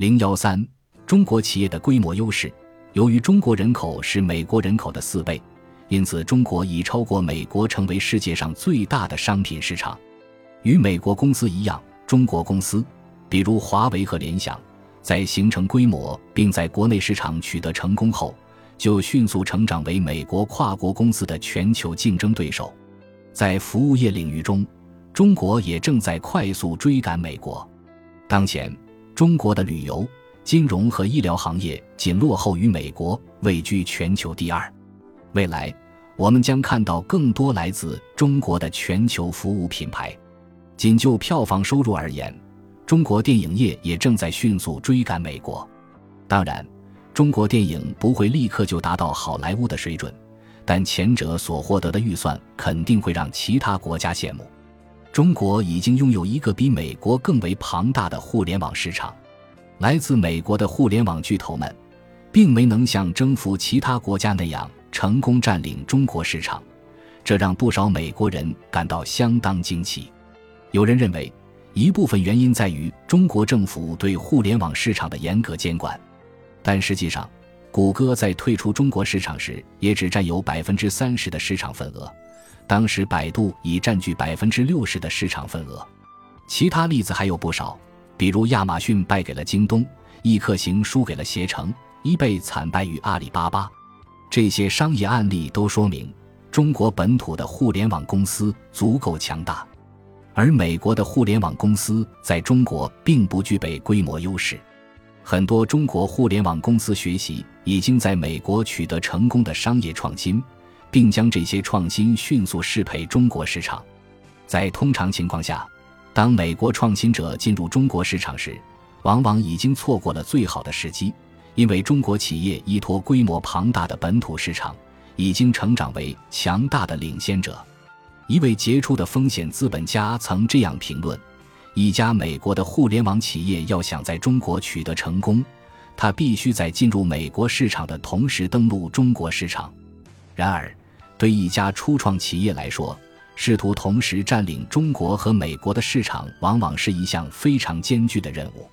零幺三，中国企业的规模优势。由于中国人口是美国人口的四倍，因此中国已超过美国成为世界上最大的商品市场。与美国公司一样，中国公司，比如华为和联想，在形成规模并在国内市场取得成功后，就迅速成长为美国跨国公司的全球竞争对手。在服务业领域中，中国也正在快速追赶美国。当前。中国的旅游、金融和医疗行业仅落后于美国，位居全球第二。未来，我们将看到更多来自中国的全球服务品牌。仅就票房收入而言，中国电影业也正在迅速追赶美国。当然，中国电影不会立刻就达到好莱坞的水准，但前者所获得的预算肯定会让其他国家羡慕。中国已经拥有一个比美国更为庞大的互联网市场，来自美国的互联网巨头们，并没能像征服其他国家那样成功占领中国市场，这让不少美国人感到相当惊奇。有人认为，一部分原因在于中国政府对互联网市场的严格监管，但实际上，谷歌在退出中国市场时也只占有百分之三十的市场份额。当时，百度已占据百分之六十的市场份额。其他例子还有不少，比如亚马逊败给了京东，易客行输给了携程，一贝惨败于阿里巴巴。这些商业案例都说明，中国本土的互联网公司足够强大，而美国的互联网公司在中国并不具备规模优势。很多中国互联网公司学习已经在美国取得成功的商业创新。并将这些创新迅速适配中国市场。在通常情况下，当美国创新者进入中国市场时，往往已经错过了最好的时机，因为中国企业依托规模庞大的本土市场，已经成长为强大的领先者。一位杰出的风险资本家曾这样评论：一家美国的互联网企业要想在中国取得成功，它必须在进入美国市场的同时登陆中国市场。然而，对一家初创企业来说，试图同时占领中国和美国的市场，往往是一项非常艰巨的任务。